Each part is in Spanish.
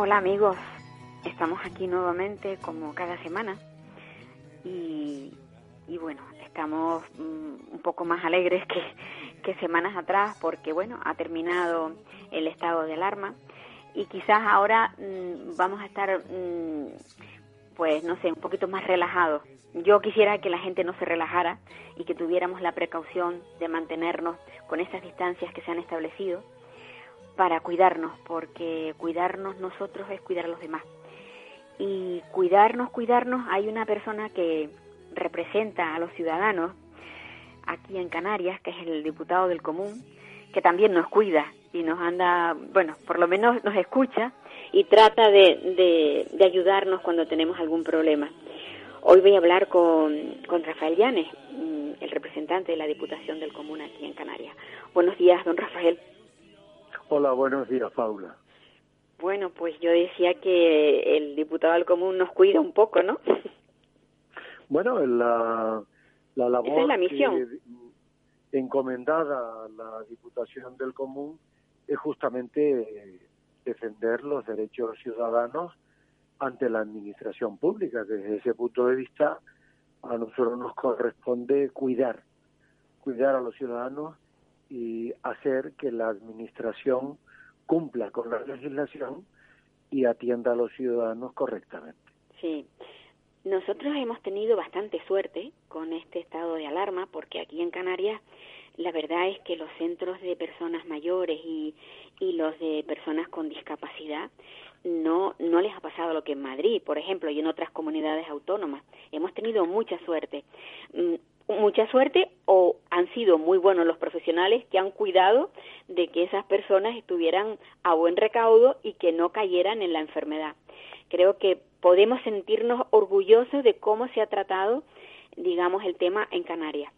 Hola amigos, estamos aquí nuevamente como cada semana. Y, y bueno, estamos mm, un poco más alegres que, semanas atrás porque bueno, ha terminado el estado de alarma. Y quizás ahora mm, vamos a estar mm, pues no sé, un poquito más relajados. Yo quisiera que la gente no se relajara y que tuviéramos la precaución de mantenernos con esas distancias que se han establecido para cuidarnos, porque cuidarnos nosotros es cuidar a los demás. Y cuidarnos, cuidarnos, hay una persona que representa a los ciudadanos aquí en Canarias, que es el diputado del común, que también nos cuida y nos anda, bueno, por lo menos nos escucha y trata de, de, ayudarnos cuando tenemos algún problema. Hoy voy a hablar con, con Rafael Llanes, mm, el representante de la Diputación del Común aquí en Canarias. Buenos días, don Rafael. Hola, buenos días, Paula. Bueno, pues yo decía que el diputado del común nos cuida un poco, ¿no? Bueno, la, la labor Esa es la misión. que- encomendada a la Diputación del Común es justamente eh, defender los derechos ciudadanos ante la administración pública. Desde ese punto de vista, a nosotros nos corresponde cuidar, cuidar a los ciudadanos y hacer que la administración cumpla con la legislación y atienda a los ciudadanos correctamente. Sí. Nosotros hemos tenido bastante suerte con este estado de alarma porque aquí en Canarias la verdad es que los centros de personas mayores y, y los de personas con discapacidad no, no les ha pasado lo que en Madrid, por ejemplo, y en otras comunidades autónomas. Hemos tenido mucha suerte. Mucha suerte o han sido muy buenos los profesionales que han cuidado de que esas personas estuvieran a buen recaudo y que no cayeran en la enfermedad. Creo que podemos sentirnos orgullosos de cómo se ha tratado, digamos, el tema en Canarias.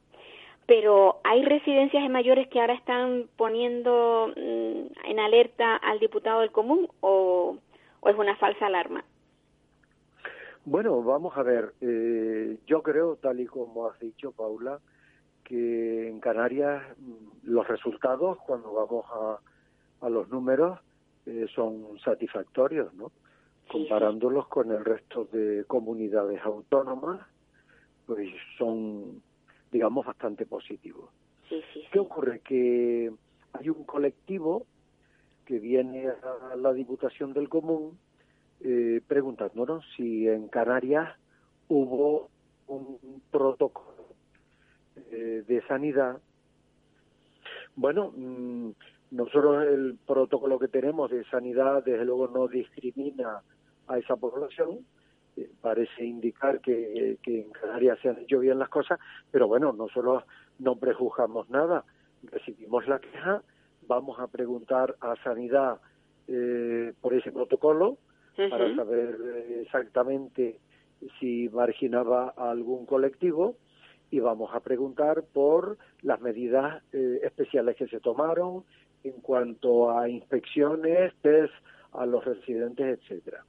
Pero hay residencias de mayores que ahora están poniendo mm, en alerta al diputado del común o, o es una falsa alarma. Bueno, vamos a ver. eh, yo creo, tal y como has dicho, Paula, que en Canarias mm, los resultados, cuando vamos a, a los números, eh, son satisfactorios, ¿no? Comparándolos con el resto de comunidades autónomas, pues son, digamos, bastante positivos. Sí, sí, ¿Qué ocurre? Que hay un colectivo que viene a la Diputación del Común eh, preguntándonos si en Canarias hubo un protocolo eh, de sanidad. Bueno, mm, nosotros el protocolo que tenemos de sanidad desde luego no discrimina a esa población. Eh, parece indicar que, que en Canarias se han hecho bien las cosas, pero bueno, nosotros no prejuzgamos nada. Recibimos la queja, vamos a preguntar a Sanidad eh, por ese protocolo para saber eh, exactamente si marginaba a algún colectivo y vamos a preguntar por las medidas eh, especiales que se tomaron en cuanto a inspecciones, test a los residentes, etcétera.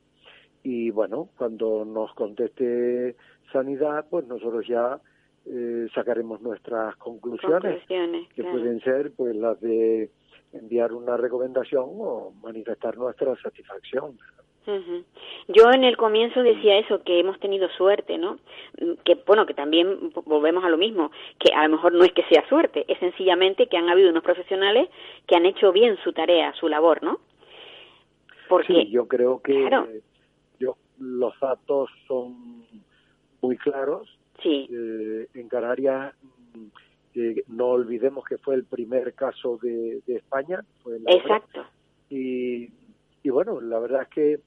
Y bueno, cuando nos conteste sanidad, pues nosotros ya eh, sacaremos nuestras conclusiones, Conclusiones, que claro. pueden ser pues las de enviar una recomendación o manifestar nuestra satisfacción. Yo en el comienzo decía eso, que hemos tenido suerte, ¿no? Que bueno, que también volvemos a lo mismo, que a lo mejor no es que sea suerte, es sencillamente que han habido unos profesionales que han hecho bien su tarea, su labor, ¿no? Porque Sí, yo creo que Claro. yo, los datos son muy claros. sí, Eh, en Canarias, mm, eh, no olvidemos que fue el primer caso de, de España. Fue la exacto. y, y bueno, la verdad es que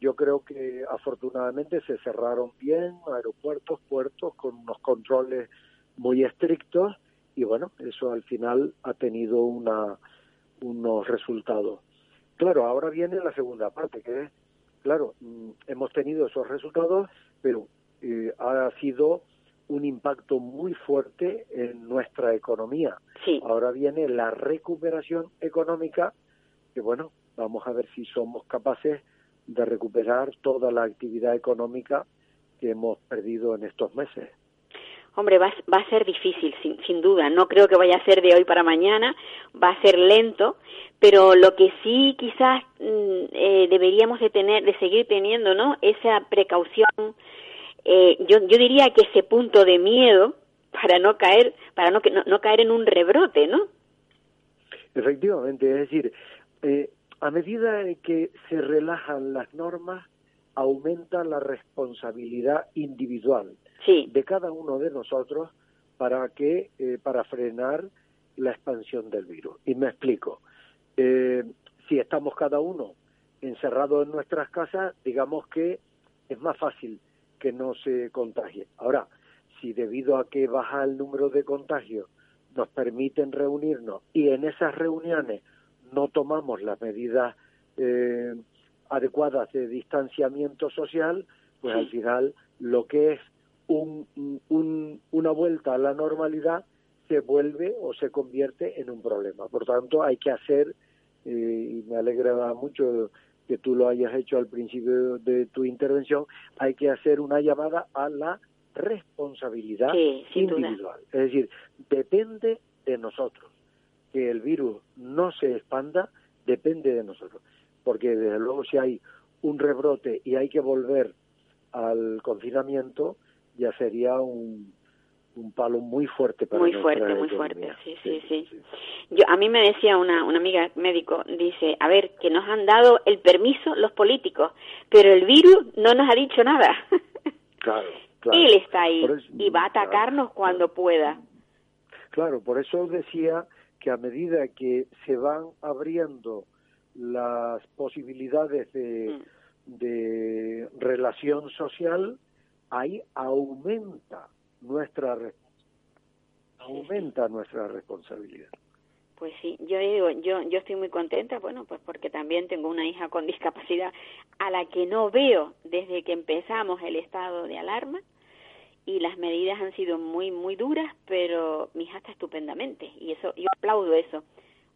yo creo que afortunadamente se cerraron bien aeropuertos, puertos con unos controles muy estrictos y bueno, eso al final ha tenido una unos resultados. Claro, ahora viene la segunda parte, que es, claro, mm, hemos tenido esos resultados, pero eh, ha sido un impacto muy fuerte en nuestra economía. Sí. Ahora viene la recuperación económica, que bueno, vamos a ver si somos capaces de recuperar toda la actividad económica que hemos perdido en estos meses. Hombre, va, va a ser difícil, sin, sin duda. No creo que vaya a ser de hoy para mañana. Va a ser lento, pero lo que sí quizás mm, eh, deberíamos de tener, de seguir teniendo, ¿no? Esa precaución. Eh, yo, yo diría que ese punto de miedo para no caer, para no, no, no caer en un rebrote, ¿no? Efectivamente, es decir, eh, a medida que se relajan las normas, aumenta la responsabilidad individual Sí, de cada uno de nosotros para que eh, para frenar la expansión del virus. Y me explico. Eh, si estamos cada uno encerrado en nuestras casas, digamos que es más fácil que no se contagie. Ahora, si debido a que baja el número de contagios nos permiten reunirnos y en esas reuniones no tomamos las medidas eh, adecuadas de distanciamiento social, pues Sí. al final lo que es un, un- una vuelta a la normalidad se vuelve o se convierte en un problema. Por tanto, hay que hacer, eh, y me alegra mucho que tú lo hayas hecho al principio de tu intervención, hay que hacer una llamada a la responsabilidad Sí, individual. Es decir, depende de nosotros. Que el virus no se expanda, depende de nosotros. Porque desde luego si hay un rebrote y hay que volver al confinamiento, ya sería un, un palo muy fuerte para muy fuerte, muy economía. fuerte. Sí, sí, sí. Yo, a mí me decía una, una amiga médico, dice, a ver, que nos han dado el permiso los políticos, pero el virus no nos ha dicho nada. Claro, claro. Él está ahí eso- y va a atacarnos claro, cuando pueda. Claro, por eso decía que a medida que se van abriendo las posibilidades de, Mm. de relación social, ahí aumenta nuestra aumenta nuestra responsabilidad. Pues sí, yo digo, yo, yo estoy muy contenta, bueno, pues porque también tengo una hija con discapacidad a la que no veo desde que empezamos el estado de alarma y las medidas han sido muy, muy duras, pero mi hija está estupendamente y eso, yo aplaudo eso.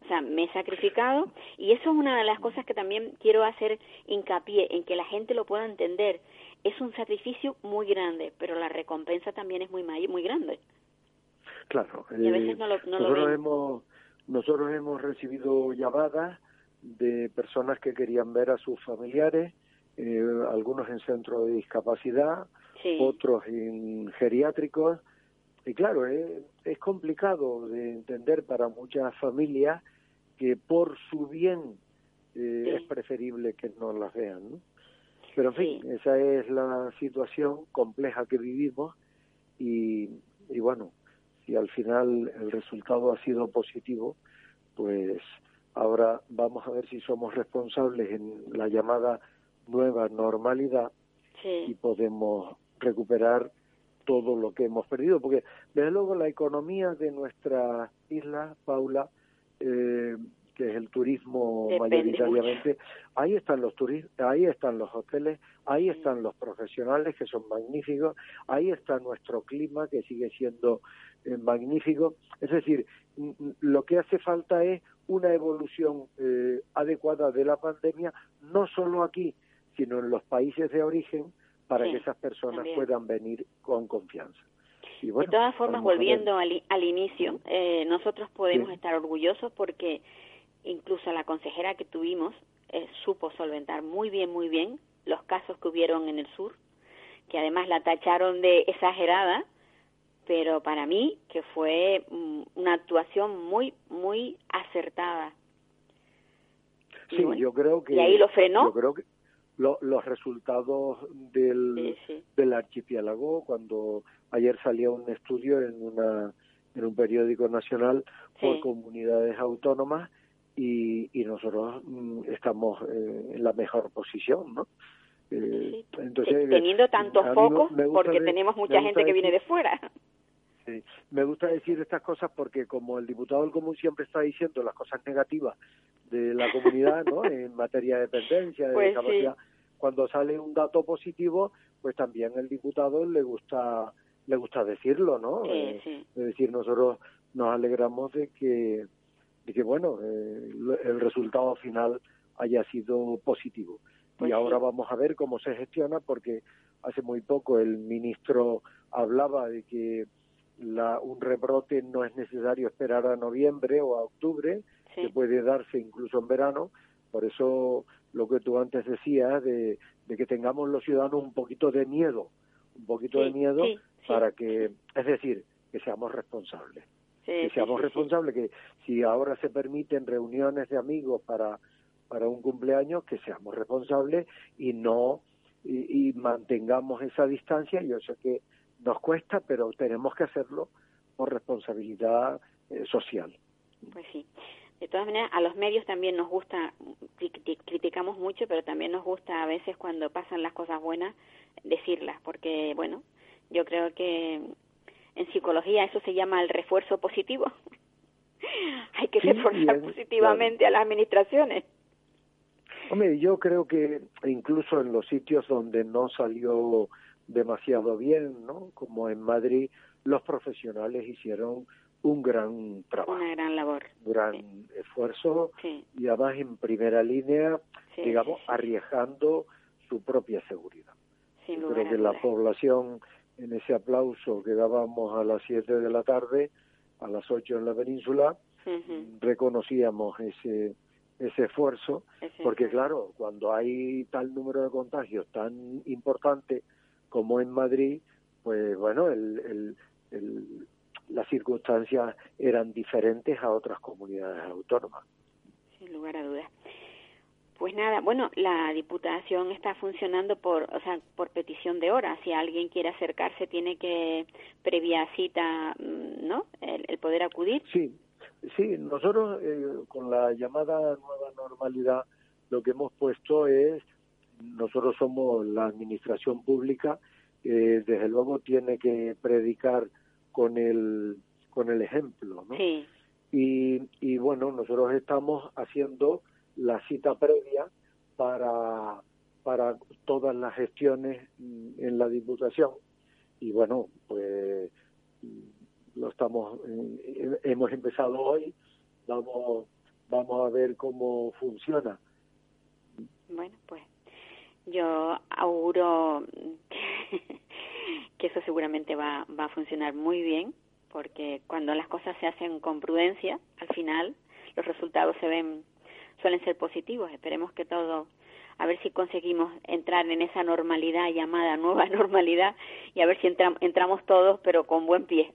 O sea, me he sacrificado y eso es una de las cosas que también quiero hacer hincapié en que la gente lo pueda entender. Es un sacrificio muy grande, pero la recompensa también es muy, muy grande. Claro. Y a veces eh, no lo- no nosotros hemos nosotros hemos recibido llamadas de personas que querían ver a sus familiares, eh, algunos en centros de discapacidad, Sí. otros en geriátricos. Y claro, eh, es complicado de entender para muchas familias que por su bien eh, Sí. es preferible que no las vean. ¿no? Pero en fin, Sí. esa es la situación compleja que vivimos y, y bueno, si al final el resultado ha sido positivo, pues ahora vamos a ver si somos responsables en la llamada nueva normalidad y podemos recuperar todo lo que hemos perdido, porque desde luego la economía de nuestra isla, Paula, eh, que es el turismo Depende mayoritariamente, ahí están los turistas, ahí están los hoteles, ahí están los profesionales que son magníficos, ahí está nuestro clima que sigue siendo eh, magnífico, es decir, mm, mm, lo que hace falta es una evolución eh, adecuada de la pandemia, no solo aquí, sino en los países de origen, para Sí, que esas personas también. puedan venir con confianza. Y bueno, de todas formas, volviendo al, inicio, eh, nosotros podemos Sí. estar orgullosos porque incluso la consejera que tuvimos eh, supo solventar muy bien, muy bien los casos que hubieron en el sur, que además la tacharon de exagerada, pero para mí que fue mm, una actuación muy, muy acertada. Sí, bueno, yo creo que y ahí lo frenó. Yo creo que lo- los resultados del, Sí, sí. del archipiélago, cuando ayer salía un estudio en una en un periódico nacional por Sí. comunidades autónomas y, y nosotros mm, estamos eh, en la mejor posición, ¿no? Eh, entonces, Teniendo a tantos focos, porque tenemos mucha gente que viene de fuera. Sí. Me gusta decir estas cosas porque como el diputado del común siempre está diciendo las cosas negativas de la comunidad, ¿no? En materia de dependencia, de Pues discapacidad, cuando sale un dato positivo, pues también el diputado le gusta le gusta decirlo, ¿no? Sí, Eh, sí. Es decir, nosotros nos alegramos de que de que bueno, eh, el resultado final haya sido positivo. Pues y ahora sí. vamos a ver cómo se gestiona porque hace muy poco el ministro hablaba de que la, un rebrote no es necesario esperar a noviembre o a octubre, Sí. que puede darse incluso en verano. Por eso lo que tú antes decías de, de que tengamos los ciudadanos un poquito de miedo, un poquito de miedo sí, para que, es decir, que seamos responsables que seamos responsables, que si ahora se permiten reuniones de amigos para, para un cumpleaños, que seamos responsables y no y, y mantengamos esa distancia. Yo sé que nos cuesta, pero tenemos que hacerlo por responsabilidad eh, social. Pues sí. De todas maneras, a los medios también nos gusta, cri- cri- criticamos mucho, pero también nos gusta a veces cuando pasan las cosas buenas decirlas, porque, bueno, yo creo que en psicología eso se llama el refuerzo positivo. Hay que Sí, reforzar positivamente a las administraciones. Hombre, yo creo que incluso en los sitios donde no salió demasiado bien, ¿no? Como en Madrid, los profesionales hicieron un gran trabajo. Una gran labor. gran Sí. esfuerzo Sí, y además en primera línea, sí, digamos, arriesgando su propia seguridad. sin Yo creo que la población, en ese aplauso que dábamos a las 7 de la tarde, a las 8 en la península, reconocíamos ese, ese esfuerzo, porque claro, cuando hay tal número de contagios tan importante como en Madrid, pues bueno, el, el, el- las circunstancias eran diferentes a otras comunidades autónomas. sin lugar a dudas. Pues nada, bueno, la diputación está funcionando por, o sea, por petición de hora. Si alguien quiere acercarse, tiene que previa cita, mm, ¿no? El, el poder acudir. Sí, sí, nosotros eh, con la llamada nueva normalidad lo que hemos puesto es, nosotros somos la administración pública, eh, desde luego tiene que predicar con el, con el ejemplo, ¿no? Sí, Y, y bueno, nosotros estamos haciendo la cita previa para, para todas las gestiones en la Diputación. Y bueno, pues lo estamos, eh, hemos empezado hoy, vamos, vamos a ver cómo funciona. bueno, pues yo auguro que, eso seguramente va, va a funcionar muy bien, porque cuando las cosas se hacen con prudencia, al final los resultados se ven, suelen ser positivos. Esperemos que todo, a ver si conseguimos entrar en esa normalidad llamada nueva normalidad y a ver si entram- entramos todos, pero con buen pie.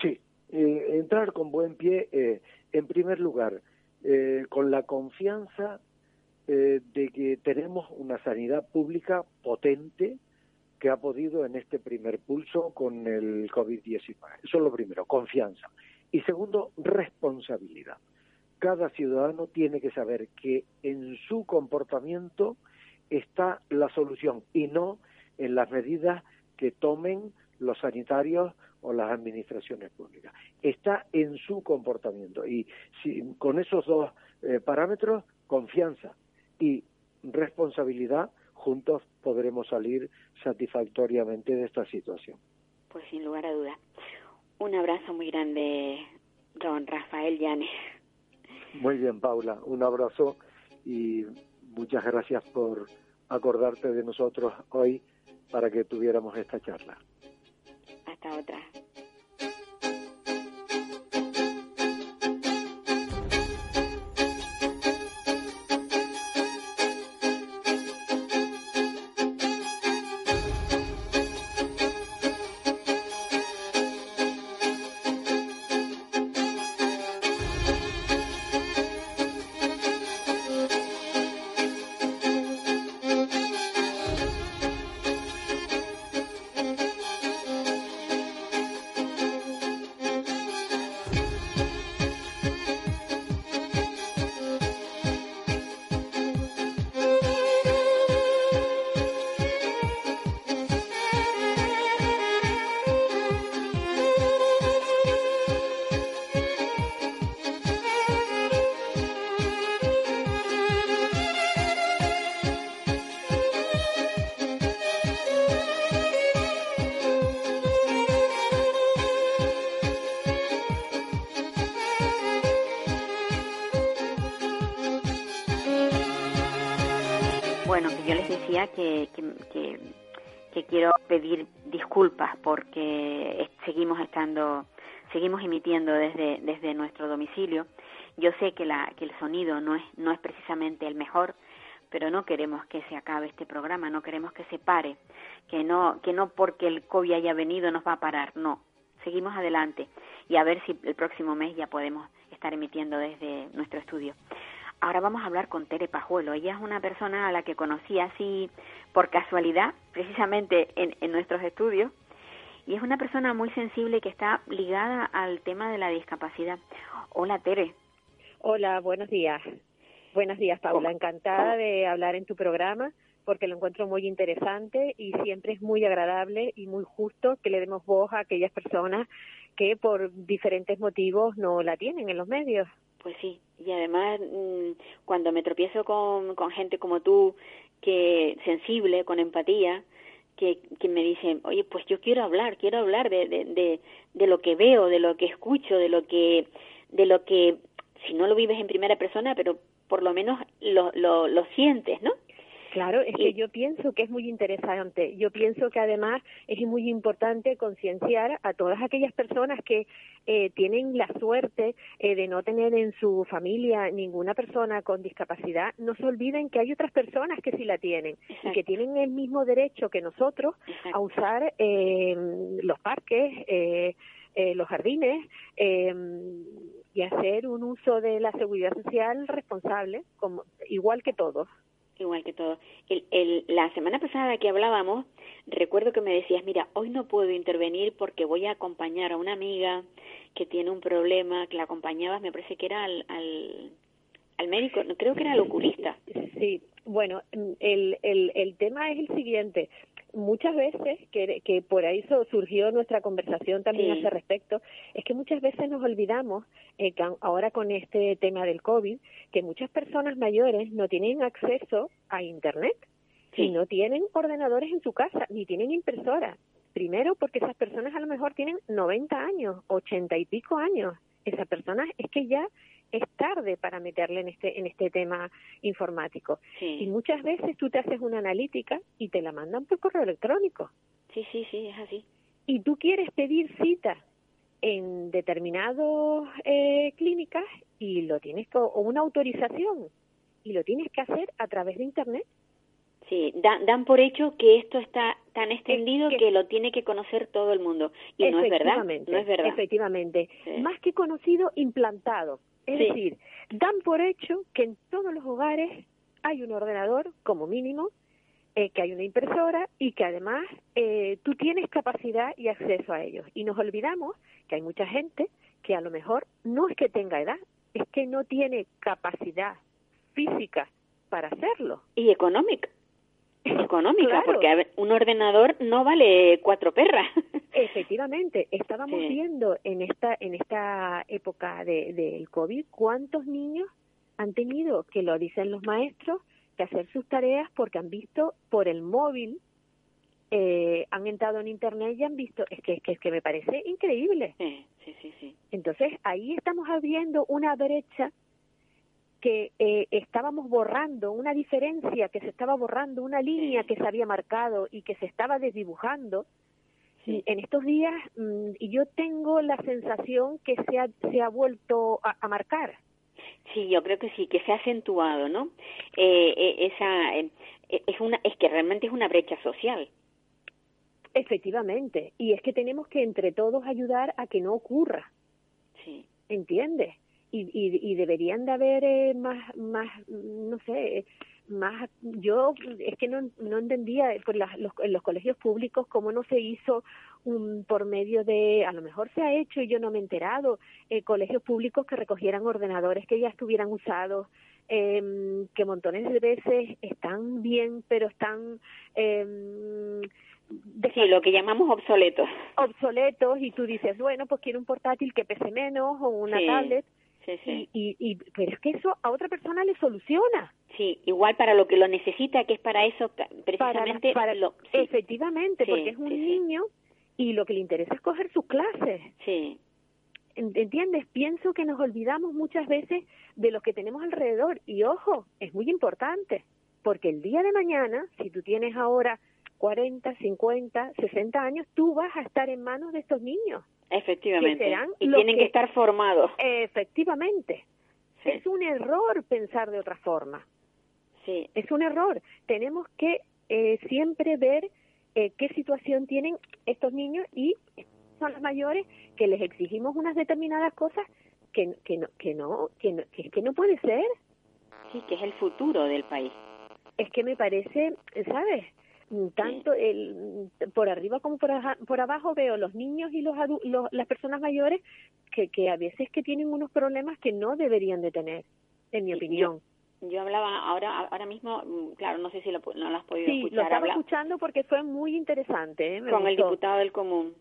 Sí, eh, entrar con buen pie, eh, en primer lugar, eh, con la confianza eh, de que tenemos una sanidad pública potente que ha podido en este primer pulso con el COVID-19. Eso es lo primero, confianza. Y segundo, responsabilidad. Cada ciudadano tiene que saber que en su comportamiento está la solución y no en las medidas que tomen los sanitarios o las administraciones públicas. Está en su comportamiento y si, con esos dos eh, parámetros, confianza y responsabilidad, juntos podremos salir satisfactoriamente de esta situación. Pues sin lugar a dudas. Un abrazo muy grande, don Rafael Llanes. Muy bien, Paula, un abrazo y muchas gracias por acordarte de nosotros hoy para que tuviéramos esta charla. Hasta otra. Que, que, quiero pedir disculpas porque seguimos estando, seguimos emitiendo desde, desde nuestro domicilio. Yo sé que, la, que el sonido no es, no es precisamente el mejor, pero no queremos que se acabe este programa, no queremos que se pare, que no, que no porque el COVID haya venido nos va a parar, no. Seguimos adelante y a ver si el próximo mes ya podemos estar emitiendo desde nuestro estudio. Ahora vamos a hablar con Tere Pajuelo. Ella es una persona a la que conocí así por casualidad, precisamente en, en nuestros estudios, y es una persona muy sensible que está ligada al tema de la discapacidad. Hola, Tere. Hola, buenos días. Buenos días, Paula. Encantada de hablar en tu programa porque lo encuentro muy interesante y siempre es muy agradable y muy justo que le demos voz a aquellas personas que por diferentes motivos no la tienen en los medios. Pues sí, y además mm, cuando me tropiezo con, con gente como tú, que sensible, con empatía, que, que me dicen, oye, pues yo quiero hablar, quiero hablar de, de, lo que veo, de lo que escucho, de lo que, de lo que, si no lo vives en primera persona, pero por lo menos lo, lo, lo sientes, ¿no? Claro, es que yo pienso que es muy interesante. Yo pienso que además es muy importante concienciar a todas aquellas personas que eh, tienen la suerte eh, de no tener en su familia ninguna persona con discapacidad. No se olviden que hay otras personas que sí la tienen y que tienen el mismo derecho que nosotros a usar eh, los parques, eh, eh, los jardines eh, y hacer un uso de la seguridad social responsable, como igual que todos igual que todo. El, el, la semana pasada que hablábamos, recuerdo que me decías, mira, hoy no puedo intervenir porque voy a acompañar a una amiga que tiene un problema, que la acompañabas, me parece que era al, al, al médico, creo que era al oculista. Sí, bueno, el, el, el tema es el siguiente muchas veces, que, que por ahí surgió nuestra conversación también a ese respecto, es que muchas veces nos olvidamos, eh, que ahora con este tema del COVID, que muchas personas mayores no tienen acceso a Internet y no tienen ordenadores en su casa, ni tienen impresora. Primero porque esas personas a lo mejor tienen 90 años, 80 y pico años. Esas personas es que ya es tarde para meterle en este en este tema informático. Y muchas veces tú te haces una analítica y te la mandan por correo electrónico. Sí, sí, sí, es así. Y tú quieres pedir cita en determinadas eh, clínicas y lo tienes que, o una autorización y lo tienes que hacer a través de internet. Sí, dan, dan por hecho que esto está tan extendido que, lo tiene que conocer todo el mundo y no es verdad. No es verdad. Efectivamente, más que conocido, implantado. Es decir, dan por hecho que en todos los hogares hay un ordenador, como mínimo, eh, que hay una impresora y que además eh, tú tienes capacidad y acceso a ellos. Y nos olvidamos que hay mucha gente que a lo mejor no es que tenga edad, es que no tiene capacidad física para hacerlo. Y económica económica, porque un ordenador no vale cuatro perras. Efectivamente, estábamos viendo en esta en esta época de, del COVID cuántos niños han tenido, que lo dicen los maestros, que hacer sus tareas porque han visto por el móvil, eh, han entrado en internet y han visto, es que, es que, es que me parece increíble. Sí, sí, sí. Entonces ahí estamos abriendo una brecha que eh, estábamos borrando, una diferencia que se estaba borrando, una línea que se había marcado y que se estaba desdibujando. En estos días, mm, y yo tengo la sensación que se ha, se ha vuelto a, marcar. Sí, yo creo que sí, que se ha acentuado, ¿no? Eh, eh esa eh, es una, es que realmente es una brecha social. Efectivamente, y es que tenemos que entre todos ayudar a que no ocurra. Sí. ¿Entiendes? Y, y, deberían de haber eh, más, más, no sé, más, yo es que no, no entendía por los, en los colegios públicos cómo no se hizo un, por medio de, a lo mejor se ha hecho y yo no me he enterado, eh, colegios públicos que recogieran ordenadores que ya estuvieran usados, eh, que montones de veces están bien, pero están... Eh, Sí, lo que llamamos obsoletos. Obsoletos, y tú dices, bueno, pues quiero un portátil que pese menos o una tablet. Sí, sí. Y, y, pero es que eso a otra persona le soluciona. Sí, igual para lo que lo necesita, que es para eso precisamente. Para, lo, Efectivamente, porque es un niño y lo que le interesa es coger sus clases. Sí. ¿Entiendes? Pienso que nos olvidamos muchas veces de lo que tenemos alrededor y ojo, es muy importante. porque el día de mañana, si tú tienes ahora 40, 50, 60 años, tú vas a estar en manos de estos niños. Efectivamente. y tienen que, estar formados. Efectivamente. Es un error pensar de otra forma. Sí. Es un error. Tenemos que eh, siempre ver eh, qué situación tienen estos niños y son los mayores que les exigimos unas determinadas cosas que, que no que no que, no, que, que no puede ser. Sí, que es el futuro del país. Es que me parece, ¿sabes? Tanto el, por arriba como por, por abajo veo los niños y los, los, las personas mayores que, que a veces que tienen unos problemas que no deberían de tener, en mi opinión. Yo, hablaba ahora ahora mismo, mm, claro, no sé si lo, no lo has podido sí, escuchar. lo estaba escuchando porque fue muy interesante. ¿eh? con el diputado del común.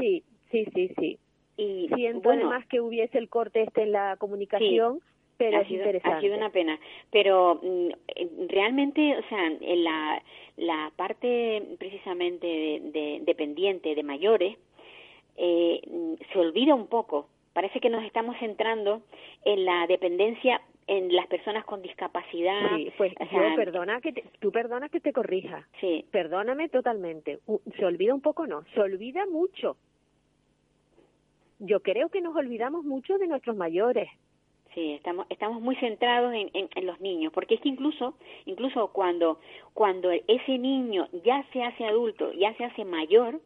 Sí, sí, sí, sí. Y siento además que hubiese el corte este en la comunicación pero ha es sido, interesante. Ha sido una pena. Pero mm, eh, realmente, o sea, en la, la parte precisamente de, dependiente de mayores eh, mm, se olvida un poco. Parece que nos estamos centrando en la dependencia en las personas con discapacidad. Sí, pues yo perdona que te, tú perdona que te corrija. Sí. Perdóname totalmente. Se olvida un poco, no. Se olvida mucho. Yo creo que nos olvidamos mucho de nuestros mayores. Sí, estamos, estamos muy centrados en, en, los niños, porque es que incluso, incluso cuando, cuando ese niño ya se hace adulto, ya se hace mayor,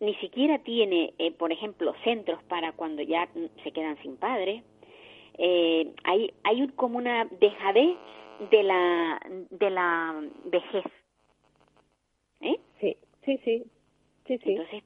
ni siquiera tiene, eh, por ejemplo, centros para cuando ya se quedan sin padre. Eh, hay hay como una dejadez de la de la vejez. ¿Eh? Sí, sí, sí, sí, sí. Entonces,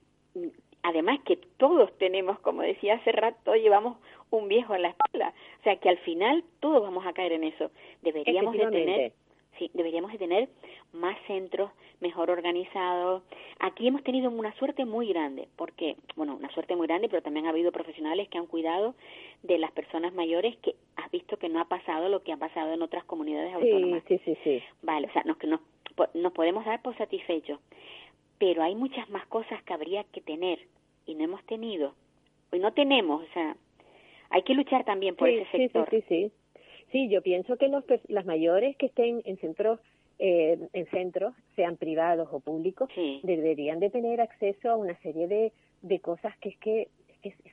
además que todos tenemos, como decía hace rato, llevamos un viejo en la espalda. O sea que al final todos vamos a caer en eso. Deberíamos de tener, sí, deberíamos de tener más centros mejor organizados. Aquí hemos tenido una suerte muy grande, porque, bueno, una suerte muy grande, pero también ha habido profesionales que han cuidado de las personas mayores que has visto que no ha pasado lo que ha pasado en otras comunidades autónomas. Sí, sí, sí. Vale, o sea, nos, nos, nos podemos dar por satisfechos, pero hay muchas más cosas que habría que tener y no hemos tenido. Y no tenemos, o sea, hay que luchar también por ese sector. Sí, sí, sí. Sí, yo pienso que los, las mayores que estén en centros eh, en centros, sean privados o públicos, deberían de tener acceso a una serie de, de cosas que es que,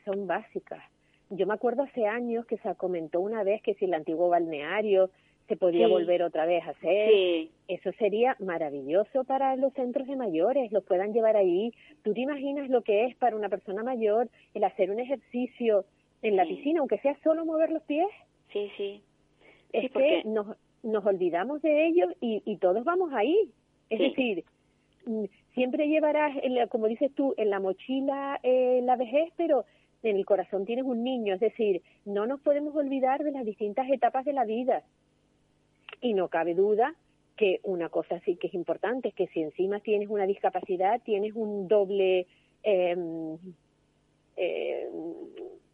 son básicas. Yo me acuerdo hace años que se comentó una vez que si el antiguo balneario se podía volver otra vez a hacer. Eso sería maravilloso para los centros de mayores, los puedan llevar ahí. ¿Tú te imaginas lo que es para una persona mayor el hacer un ejercicio en la piscina, aunque sea solo mover los pies. Sí, sí. Es que nos, nos olvidamos de ellos y, y todos vamos ahí. Es decir, mm, siempre llevarás, como dices tú, en la mochila eh, la vejez, pero en el corazón tienes un niño. Es decir, no nos podemos olvidar de las distintas etapas de la vida. Y no cabe duda que una cosa sí que es importante es que si encima tienes una discapacidad, tienes un doble eh, eh,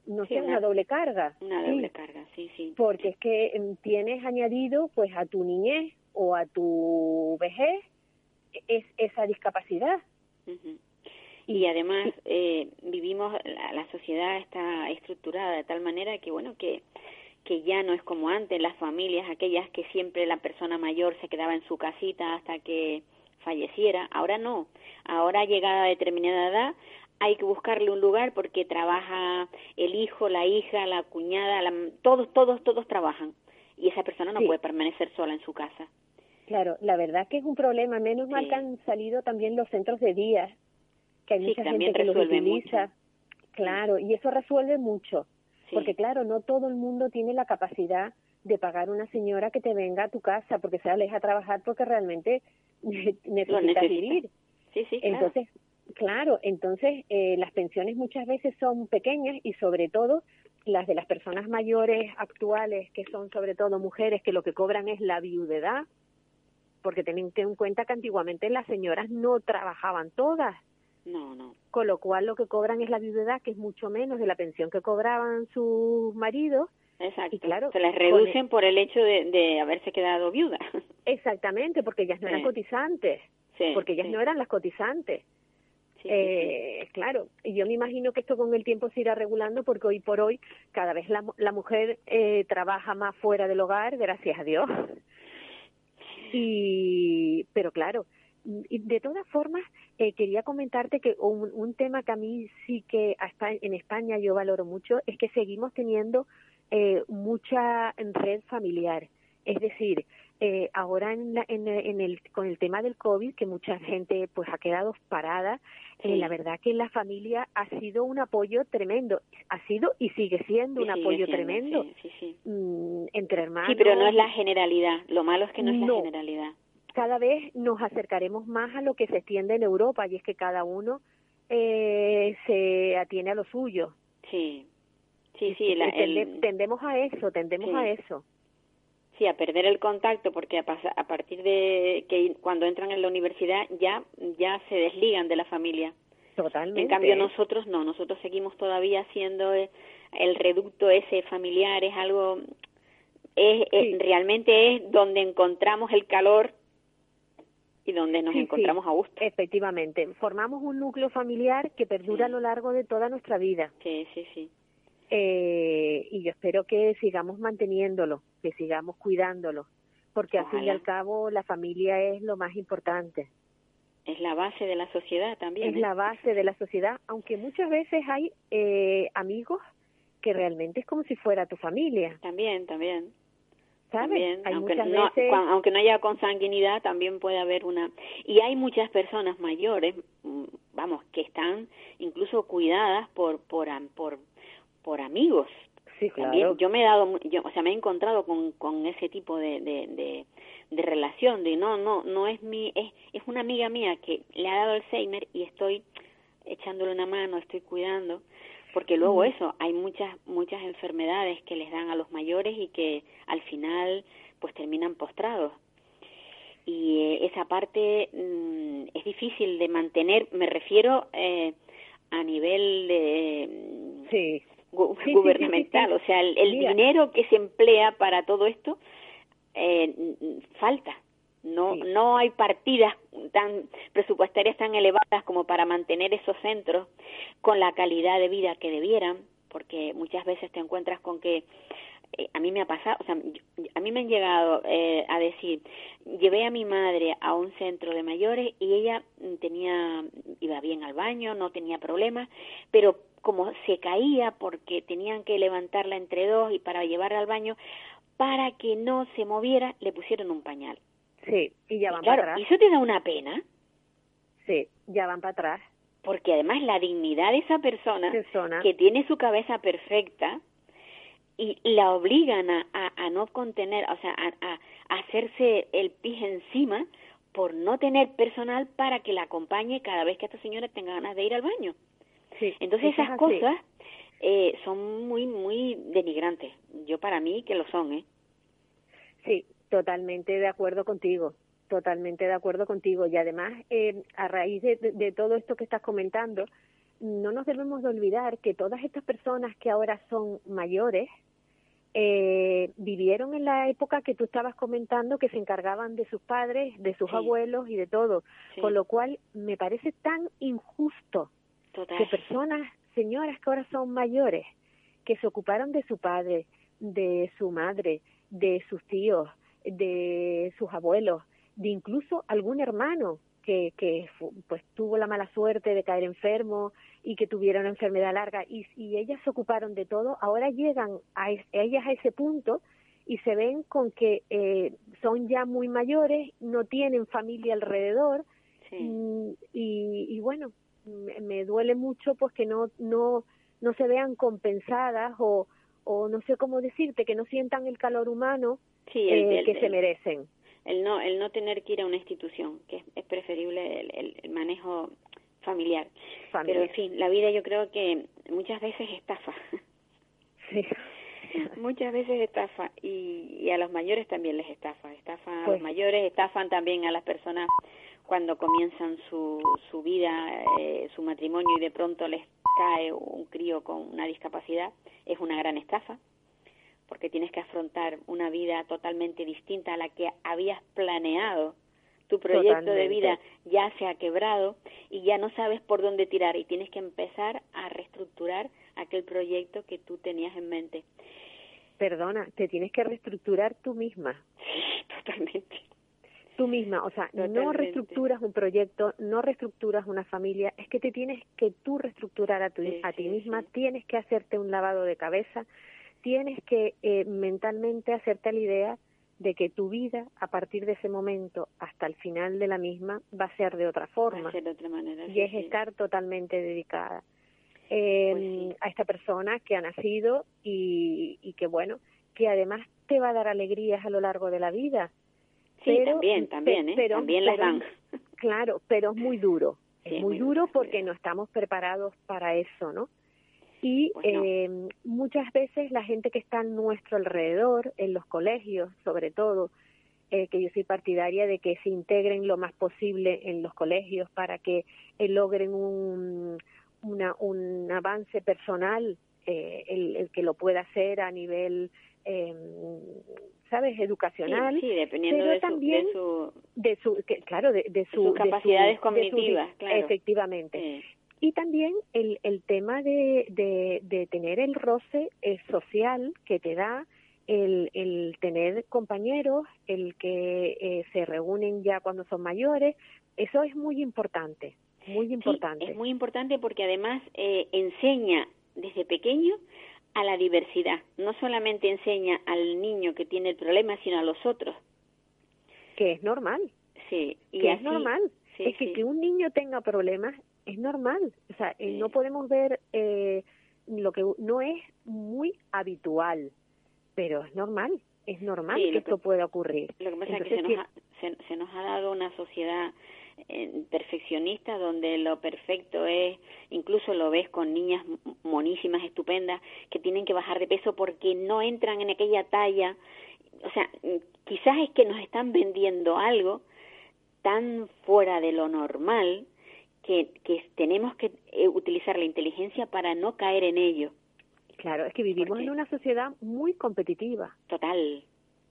no sea una, doble carga. Una doble carga, sí, sí. Porque es que em, tienes añadido pues a tu niñez o a tu vejez es esa discapacidad. Y además eh, vivimos, la, la, sociedad está estructurada de tal manera que, bueno, que, que ya no es como antes, las familias, aquellas que siempre la persona mayor se quedaba en su casita hasta que falleciera, ahora no, ahora llegada a determinada edad hay que buscarle un lugar porque trabaja el hijo, la hija, la cuñada, todos, todos, todos trabajan y esa persona no puede permanecer sola en su casa. Claro, la verdad que es un problema. Menos mal que han salido también los centros de día, que hay mucha gente que los utiliza. Claro, y eso resuelve mucho, porque claro, no todo el mundo tiene la capacidad de pagar una señora que te venga a tu casa porque se aleja a trabajar porque realmente necesita vivir. Sí, sí, Entonces, Claro, entonces eh, las pensiones muchas veces son pequeñas y sobre todo las de las personas mayores actuales, que son sobre todo mujeres, que lo que cobran es la viudedad, porque tienen en cuenta que antiguamente las señoras no trabajaban todas. No, no. Con lo cual lo que cobran es la viudedad, que es mucho menos de la pensión que cobraban sus maridos. Exacto. Y claro, se les reducen por el hecho de, de, haberse quedado viuda. Exactamente, porque ellas no eran cotizantes. Sí, porque ellas no eran las cotizantes eh, claro, y yo me imagino que esto con el tiempo se irá regulando porque hoy por hoy cada vez la, la mujer eh, trabaja más fuera del hogar, gracias a Dios. Y, pero claro, de todas formas, eh, quería comentarte que un, un, tema que a mí sí que en España yo valoro mucho es que seguimos teniendo eh, mucha red familiar. Es decir, eh, ahora en, en, el, con el tema del COVID, que mucha gente pues ha quedado parada, eh, la verdad que la familia ha sido un apoyo tremendo, ha sido y sigue siendo un apoyo tremendo mm, entre hermanos. Sí, pero no es la generalidad, lo malo es que no es la generalidad. Cada vez nos acercaremos más a lo que se extiende en Europa y es que cada uno eh, se atiene a lo suyo. Sí, sí, sí. Tendemos a eso, tendemos a eso sí, a perder el contacto porque a, a, partir de que cuando entran en la universidad ya ya se desligan de la familia. Totalmente. En cambio nosotros no, nosotros seguimos todavía siendo el reducto ese familiar, es algo es, realmente es donde encontramos el calor y donde nos encontramos a gusto. Efectivamente, formamos un núcleo familiar que perdura a lo largo de toda nuestra vida. Sí, sí, sí. Eh, y yo espero que sigamos manteniéndolo, que sigamos cuidándolo, porque al fin y al cabo la familia es lo más importante. Es la base de la sociedad también. Es la base de la sociedad, aunque muchas veces hay eh, amigos que realmente es como si fuera tu familia. También, también. También, aunque, no, aunque no haya consanguinidad, también puede haber una... Y hay muchas personas mayores, mm, vamos, que están incluso cuidadas por, por, por por amigos. Sí, claro. yo me he dado, yo, o sea, me he encontrado con, con ese tipo de, de, de, relación, de no, no, no es mi, es, es una amiga mía que le ha dado Alzheimer y estoy echándole una mano, estoy cuidando, porque luego eso, hay muchas, muchas enfermedades que les dan a los mayores y que al final pues terminan postrados. Y eh, esa parte mm, es difícil de mantener, me refiero eh, a nivel de... Sí gubernamental. o sea, el, dinero que se emplea para todo esto eh, falta. No, no hay partidas tan presupuestarias tan elevadas como para mantener esos centros con la calidad de vida que debieran, porque muchas veces te encuentras con que eh, a mí me ha pasado, o sea, a mí me han llegado eh, a decir, llevé a mi madre a un centro de mayores y ella tenía, iba bien al baño, no tenía problemas, pero como se caía porque tenían que levantarla entre dos y para llevarla al baño, para que no se moviera, le pusieron un pañal. Sí, y ya van para atrás. ¿Y eso te da una pena? Sí, ya van para atrás. Porque además la dignidad de esa persona, que tiene su cabeza perfecta y la obligan a, a, no contener, o sea, a, a hacerse el pis encima por no tener personal para que la acompañe cada vez que esta señora tenga ganas de ir al baño. Entonces esas cosas eh, son muy, muy denigrantes. Yo para mí que lo son, ¿eh? Sí, totalmente de acuerdo contigo, totalmente de acuerdo contigo. Y además, eh, a raíz de, de, todo esto que estás comentando, no nos debemos de olvidar que todas estas personas que ahora son mayores, eh, vivieron en la época que tú estabas comentando que se encargaban de sus padres, de sus abuelos y de todo, con lo cual me parece tan injusto que personas, señoras que ahora son mayores, que se ocuparon de su padre, de su madre, de sus tíos, de sus abuelos, de incluso algún hermano que, que pues tuvo la mala suerte de caer enfermo y que tuviera una enfermedad larga y, y ellas se ocuparon de todo, ahora llegan a, ellas a ese punto y se ven con que eh, son ya muy mayores, no tienen familia alrededor y, y, bueno, me, duele mucho pues que no no no se vean compensadas o o no sé cómo decirte que no sientan el calor humano eh, que se merecen. el no el no tener que ir a una institución que es, preferible el, manejo familiar. pero en fin la vida yo creo que muchas veces estafa. Sí. Muchas veces estafa y, y, a los mayores también les estafa. Estafa a los pues. mayores estafan también a las personas cuando comienzan su, su vida, eh, su matrimonio y de pronto les cae un crío con una discapacidad, es una gran estafa, porque tienes que afrontar una vida totalmente distinta a la que habías planeado. Tu proyecto de vida ya se ha quebrado y ya no sabes por dónde tirar y tienes que empezar a reestructurar aquel proyecto que tú tenías en mente. Perdona, te tienes que reestructurar tú misma. Sí, totalmente tú misma, o sea, no reestructuras un proyecto, no reestructuras una familia, es que te tienes que tú reestructurar a, tu, a ti misma, tienes que hacerte un lavado de cabeza, tienes que eh, mentalmente hacerte la idea de que tu vida a partir de ese momento hasta el final de la misma va a ser de otra forma. Va a ser de otra manera, y es estar totalmente dedicada eh, Pues a esta persona que ha nacido y, y que bueno que además te va a dar alegrías a lo largo de la vida Sí, también, también, ¿eh? pero- también las dan. Claro, pero es muy duro. Sí, es muy duro porque no estamos preparados para eso, ¿no? Y Pues no. eh, muchas veces la gente que está a nuestro alrededor, en los colegios sobre todo, eh, que yo soy partidaria de que se integren lo más posible en los colegios para que eh, logren un, una, un avance personal, eh, el, el que lo pueda hacer a nivel, eh, ¿sabes?, educacional. Sí, sí, dependiendo pero de su, también de su de su que, claro de, de su sus de capacidades su- de su- cognitivas, claro. efectivamente sí. y también el, el tema de, de, tener el roce eh, social que te da el, el tener compañeros, el que eh, se reúnen ya cuando son mayores, eso es muy importante, muy Sí, importante. es muy importante porque además eh, enseña desde pequeño a la diversidad. No solamente enseña al niño que tiene el problema, sino a los otros. Que es normal, Sí, y que es normal. sí, es que sí. que un niño tenga problemas es normal. O sea, eh, Sí. no podemos ver eh, lo que no es muy habitual, pero es normal. Es normal que esto pueda ocurrir. Lo que pasa es que se nos, ha, se, se nos ha dado una sociedad perfeccionista donde lo perfecto es, incluso lo ves con niñas monísimas, estupendas, que tienen que bajar de peso porque no entran en aquella talla. O sea, mm, quizás es que nos están vendiendo algo tan fuera de lo normal que, que tenemos que eh, utilizar la inteligencia para no caer en ello. Claro, es que vivimos en una sociedad muy competitiva, Total,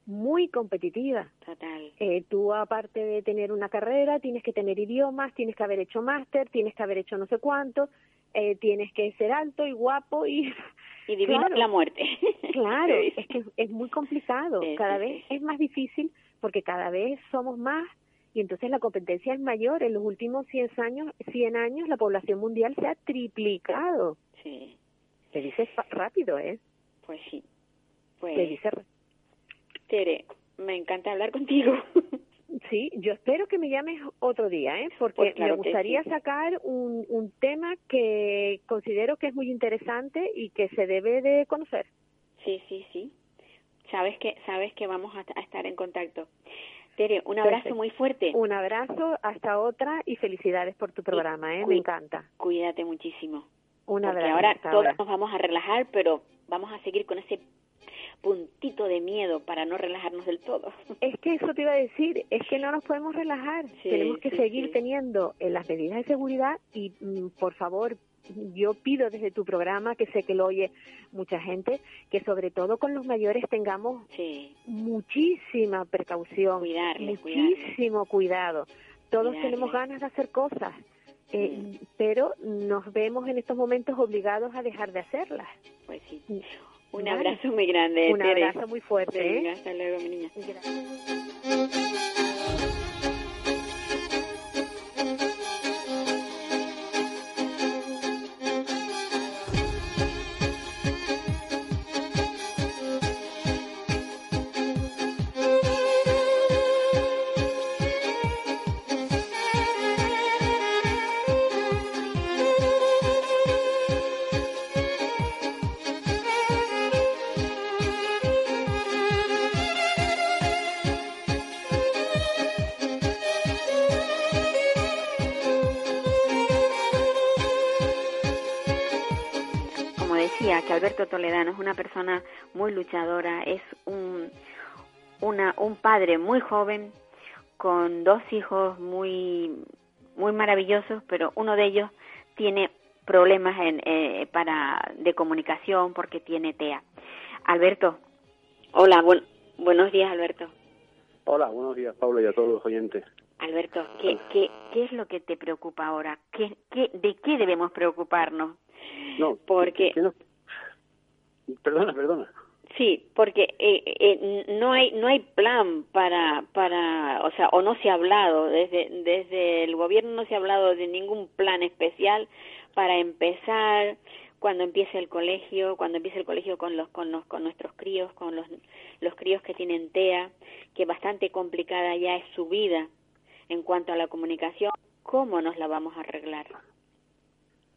muy competitiva. total. Eh, tú, aparte de tener una carrera, tienes que tener idiomas, tienes que haber hecho máster, tienes que haber hecho no sé cuánto, eh, tienes que ser alto y guapo y... Y divino Claro. la muerte. Claro, es que es muy complicado. Cada vez es más difícil porque cada vez somos más y entonces la competencia es mayor. En los últimos 100 años, 100 años la población mundial se ha triplicado. Sí, Te dices rápido, ¿eh? pues sí. Te Pues, dice ra- Tere, me encanta hablar contigo. Sí, yo espero que me llames otro día, ¿eh? Porque Pues claro me gustaría sí. sacar un, un tema que considero que es muy interesante y que se debe de conocer. sí, sí, sí. Sabes que, sabes que vamos a, a estar en contacto. Tere, un abrazo Perfecto. muy fuerte. Un abrazo, hasta otra y felicidades por tu programa, ¿eh? Me encanta. Cuídate muchísimo. Un Porque abrazo. ahora hasta todos ahora. nos vamos a relajar, pero vamos a seguir con ese puntito de miedo para no relajarnos del todo. Es que eso te iba a decir, es que no nos podemos relajar. Sí, Tenemos que sí, seguir sí. teniendo eh, las medidas de seguridad y, mm, por favor, yo pido desde tu programa, que sé que lo oye mucha gente, que sobre todo con los mayores tengamos Sí, muchísima precaución, Cuidarles, muchísimo cuidado. Todos Cuidarles. tenemos ganas de hacer cosas, eh, Mm. pero nos vemos en estos momentos obligados a dejar de hacerlas. pues sí. Un Vale. abrazo muy grande, Un Tere. abrazo muy fuerte. ¿eh? Venga, hasta luego, mi niña. Gracias. Una persona muy luchadora, es un, una, un padre muy joven, con dos hijos muy, muy maravillosos, pero uno de ellos tiene problemas en, eh, para, de comunicación porque tiene TEA. Alberto, hola, buen- buenos días, Alberto. Hola, buenos días, Pablo, y a todos los oyentes. Alberto, ¿qué, qué, qué es lo que te preocupa ahora? ¿Qué, qué, ¿De qué debemos preocuparnos? No, Porque- Perdona, perdona. Sí, porque eh, eh, no hay no hay plan para para o sea o no se ha hablado desde desde el gobierno no se ha hablado de ningún plan especial para empezar cuando empiece el colegio cuando empiece el colegio con los con los con nuestros críos con los los críos que tienen TEA que bastante complicada ya es su vida en cuanto a la comunicación cómo nos la vamos a arreglar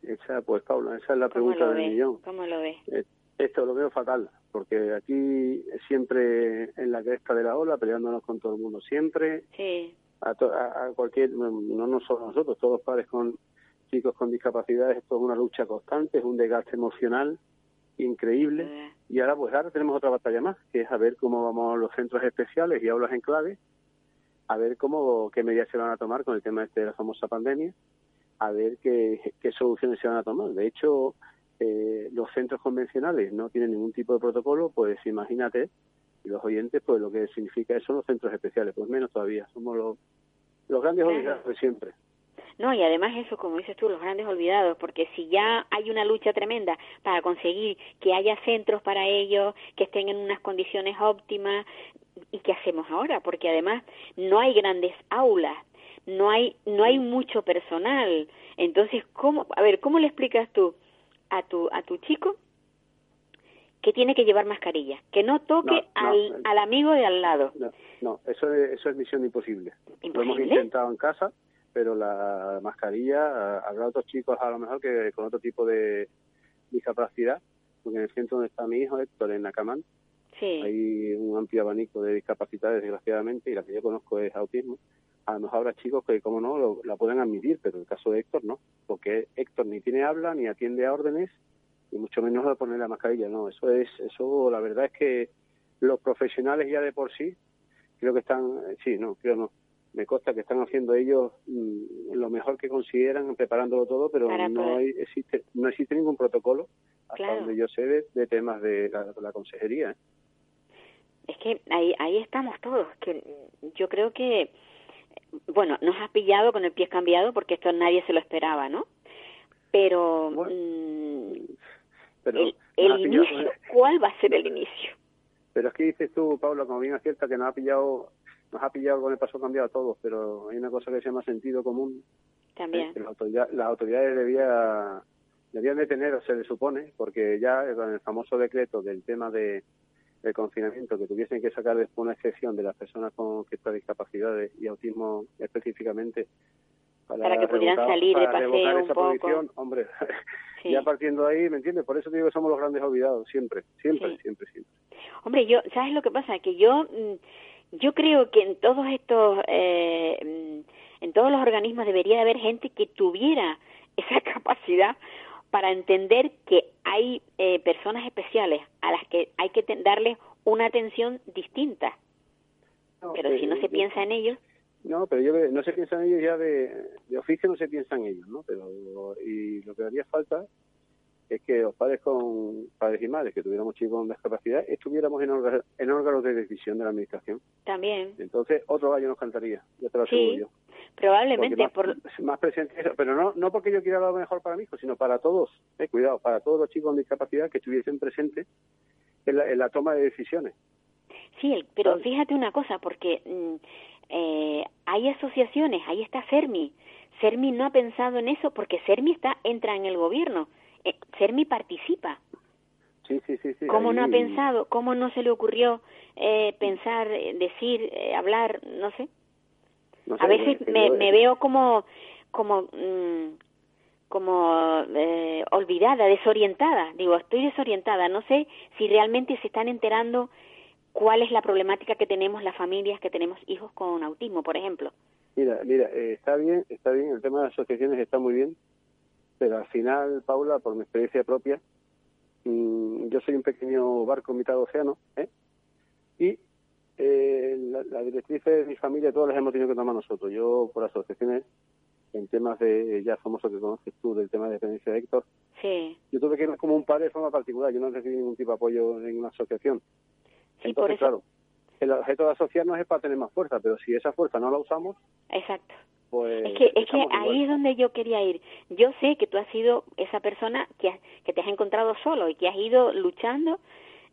esa pues Paula esa es la pregunta del millón. Cómo lo ves eh, esto lo veo fatal porque aquí siempre en la cresta de la ola, peleándonos con todo el mundo, siempre. Sí. A, a, cualquier, no, no solo nosotros, todos los padres con chicos con discapacidades, esto es una lucha constante, es un desgaste emocional increíble. Y ahora, pues ahora tenemos otra batalla más, que es a ver cómo vamos a los centros especiales y aulas en clave, a ver cómo, qué medidas se van a tomar con el tema este de la famosa pandemia, a ver qué, qué soluciones se van a tomar. De hecho, eh, los centros convencionales no tienen ningún tipo de protocolo, pues imagínate, y los oyentes, pues lo que significa eso son los centros especiales, pues menos todavía, somos los, los grandes olvidados de siempre. No, y además eso, como dices tú, los grandes olvidados, porque si ya hay una lucha tremenda para conseguir que haya centros para ellos, que estén en unas condiciones óptimas, ¿y qué hacemos ahora? Porque además no hay grandes aulas, no hay no hay mucho personal. Entonces, ¿cómo, a ver, cómo le explicas tú a tu, a tu chico que tiene que llevar mascarilla, que no toque al, al amigo de al lado. No, eso, es, eso es misión imposible. Lo hemos intentado en casa, pero la mascarilla, habrá otros chicos a lo mejor que con otro tipo de discapacidad, porque en el centro donde está mi hijo, Héctor, en Nacamán, sí. hay un amplio abanico de discapacidades, desgraciadamente, y la que yo conozco es autismo. A lo mejor habrá chicos que, como no, la pueden admitir, pero en el caso de Héctor no, porque Héctor ni tiene habla, ni atiende a órdenes, y mucho menos a poner la mascarilla. No, eso es, eso la verdad es que los profesionales ya de por sí, creo que están, sí, no, creo no, me consta que están haciendo ellos mm, lo mejor que consideran, preparándolo todo, pero no existe no existe ningún protocolo hasta donde yo sé de, temas de la, consejería. ¿eh? Es que ahí ahí estamos todos, que yo creo que bueno, nos has pillado con el pie cambiado porque esto nadie se lo esperaba, ¿no? Pero, mm, el, inicio, ¿cuál va a ser el inicio? Pero es que dices tú, Pablo, como bien acierta, que nos ha pillado, nos ha pillado con el paso cambiado a todos, pero hay una cosa que se llama sentido común. También. las, autoridades debía, debían de tener, se le supone, porque ya con el famoso decreto del tema de el confinamiento, que tuviesen que sacar después una excepción de las personas con ciertas discapacidades y autismo específicamente para, que pudieran salir de paseo un poco. hombre, ya partiendo de ahí, ¿me entiendes? Por eso digo que somos los grandes olvidados, siempre, siempre, siempre, siempre. Hombre, yo, ¿sabes lo que pasa? Que yo, mm, yo creo que en todos estos, eh, mm, en todos los organismos debería de haber gente que tuviera esa capacidad para entender que hay eh, personas especiales a las que hay que darles una atención distinta. pero si no se piensa en ellos. No, pero yo no se piensa en ellos ya de, de oficio, no se piensa en ellos, ¿no? Pero y lo que haría falta es que los padres con padres y madres que tuviéramos chicos con discapacidad estuviéramos en, en órganos de decisión de la administración. También. Entonces otro gallo nos cantaría, ya te lo aseguro yo. Probablemente más, por más presente pero no no porque yo quiera lo mejor para mi hijo, sino para todos, eh, cuidado, para todos los chicos con discapacidad que estuviesen presentes en la, toma de decisiones. Sí, pero fíjate una cosa, porque mm, eh, hay asociaciones, ahí está CERMI. CERMI no ha pensado en eso porque CERMI está entra en el gobierno eh, Sermi participa. Sí, sí, sí. ¿Cómo no ha pensado? ¿Cómo no se le ocurrió eh, pensar, eh, decir, eh, hablar? No sé. a veces me, me, veo como, como, mm, como eh, olvidada, desorientada. Digo, estoy desorientada. No sé si realmente se están enterando cuál es la problemática que tenemos las familias que tenemos hijos con autismo, por ejemplo. Mira, mira, está bien, está bien. El tema de las asociaciones está muy bien pero al final, Paula, por mi experiencia propia, mm, yo soy un pequeño barco en mitad de océano, ¿eh? y eh, la, directriz de mi familia todas las hemos tenido que tomar nosotros. Yo, por asociaciones, en temas de, ya famoso que conoces tú, del tema de dependencia de Héctor, sí. yo tuve que ir como un padre de forma particular, yo no recibí ningún tipo de apoyo en una asociación. Entonces, claro, el objeto de asociarnos es para tener más fuerza, pero si esa fuerza no la usamos... Exacto pues, es que, es que ahí es donde yo quería ir. Yo sé que tú has sido esa persona que, que te has encontrado solo y que has ido luchando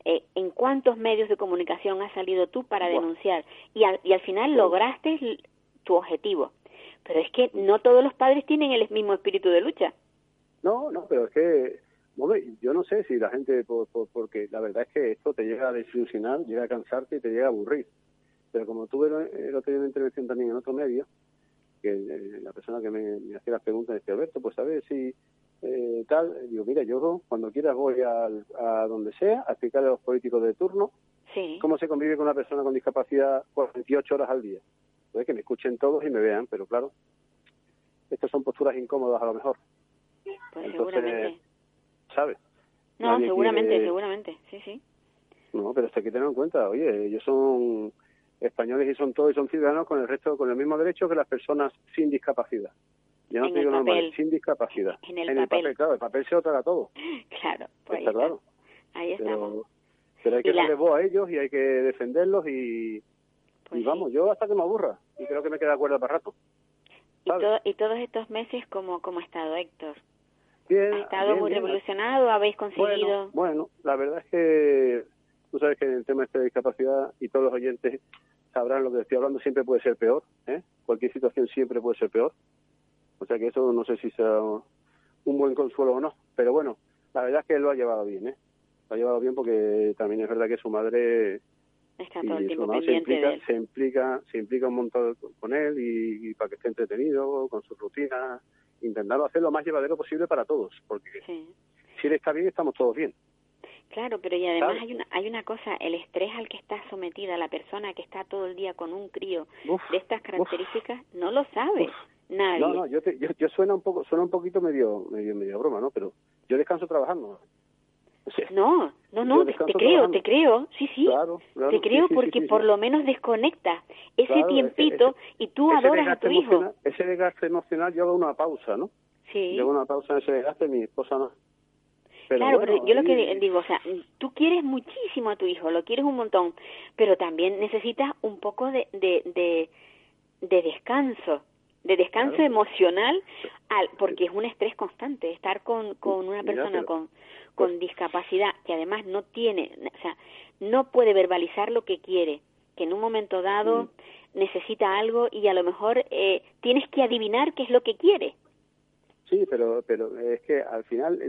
eh, en cuántos medios de comunicación has salido tú para denunciar y al, y al final lograste tu objetivo. Pero es que no todos los padres tienen el mismo espíritu de lucha. No, no, pero es que, yo no sé si la gente, porque la verdad es que esto te llega a desilusionar, llega a cansarte y te llega a aburrir. Pero como tuve el otro día una intervención también en otro medio, que eh, la persona que me, hacía las preguntas decía, Alberto, pues a ver si eh, tal, digo, mira, yo cuando quieras voy a, donde sea a explicarle a los políticos de turno cómo se convive con una persona con discapacidad 48 horas al día. Pues que me escuchen todos y me vean, pero claro, estas son posturas incómodas a lo mejor. Pues seguramente. ¿Sabes? No, seguramente, seguramente, sí, sí. No, pero esto hay que tener en cuenta, oye, ellos son españoles y son todos y son ciudadanos con el resto, con el mismo derecho que las personas sin discapacidad. Yo no digo normal, sin discapacidad. En el, papel. claro, el papel se lo traga todo. Claro, pues está, claro. Ahí estamos. Pero, hay que darle voz a ellos y hay que defenderlos y, pues vamos, yo hasta que me aburra y creo que me queda acuerdo para rato. ¿Y, ¿Y todos estos meses cómo, cómo ha estado Héctor? Bien, ¿Ha estado muy revolucionado? ¿Habéis conseguido? Bueno, la verdad es que tú sabes que en el tema este de discapacidad y todos los oyentes sabrán lo que estoy hablando, siempre puede ser peor. ¿eh? Cualquier situación siempre puede ser peor. O sea que eso no sé si sea un buen consuelo o no. Pero bueno, la verdad es que él lo ha llevado bien. ¿eh? Lo ha llevado bien porque también es verdad que su madre Está todo el tiempo se implica, se implica, se implica un montón con él y, para que esté entretenido, con sus rutinas, intentando hacer lo más llevadero posible para todos, porque si él está bien, estamos todos bien. Claro, pero y además hay una, hay una cosa, el estrés al que está sometida la persona que está todo el día con un crío de estas características, no lo sabe nadie. No, no, yo, yo, yo, suena un poco, suena un poquito medio, medio, medio broma, ¿no? Pero yo descanso trabajando. No, no, no, te, creo, te creo, sí, sí, te creo porque por lo menos desconecta ese tiempito y tú adoras a tu hijo. Ese desgaste emocional hago una pausa, ¿no? Sí. Hago una pausa en ese desgaste, mi esposa no. Claro, pero yo lo que digo, o sea, tú quieres muchísimo a tu hijo, lo quieres un montón, pero también necesitas un poco de, de, de, de descanso, de descanso emocional, al, porque es un estrés constante, estar con, con una persona con con discapacidad que además no tiene, o sea, no puede verbalizar lo que quiere, que en un momento dado mm. necesita algo y a lo mejor eh, tienes que adivinar qué es lo que quiere. Sí, pero pero es que al final,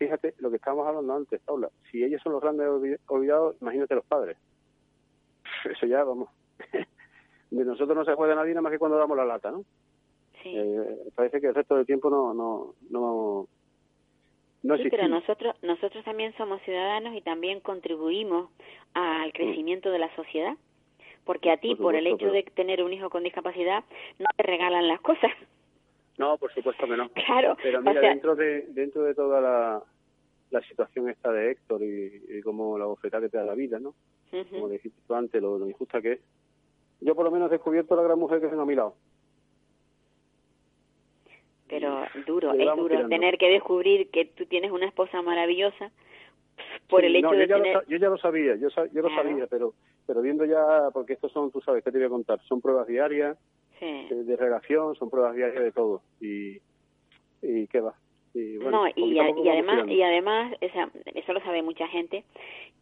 fíjate lo que estábamos hablando antes, Paula, si ellos son los grandes olvidados, imagínate los padres. Eso ya, vamos, de nosotros no se juega nadie nada más que cuando damos la lata, ¿no? Sí. Eh, parece que el resto del tiempo no, no, no, sí, pero nosotros, nosotros también somos ciudadanos y también contribuimos al crecimiento de la sociedad, porque a ti, por, el hecho de tener un hijo con discapacidad, no te regalan las cosas. No, por supuesto que no. Claro. Pero mira, dentro de dentro de toda la, la situación esta de Héctor y, como la bofetada que te da la vida, ¿no? Como dijiste tú antes, lo, lo injusta que es. Yo por lo menos he descubierto a la gran mujer que tengo a mi lado pero duro, es duro tener que descubrir que tú tienes una esposa maravillosa por el hecho de yo tener... Lo, yo ya lo sabía, yo, yo lo sabía, pero pero viendo ya, porque estos son, tú sabes, ¿qué te voy a contar? Son pruebas diarias de, relación, son pruebas diarias de todo. Y, y qué va. Y, no, y, además, y además eso lo sabe mucha gente,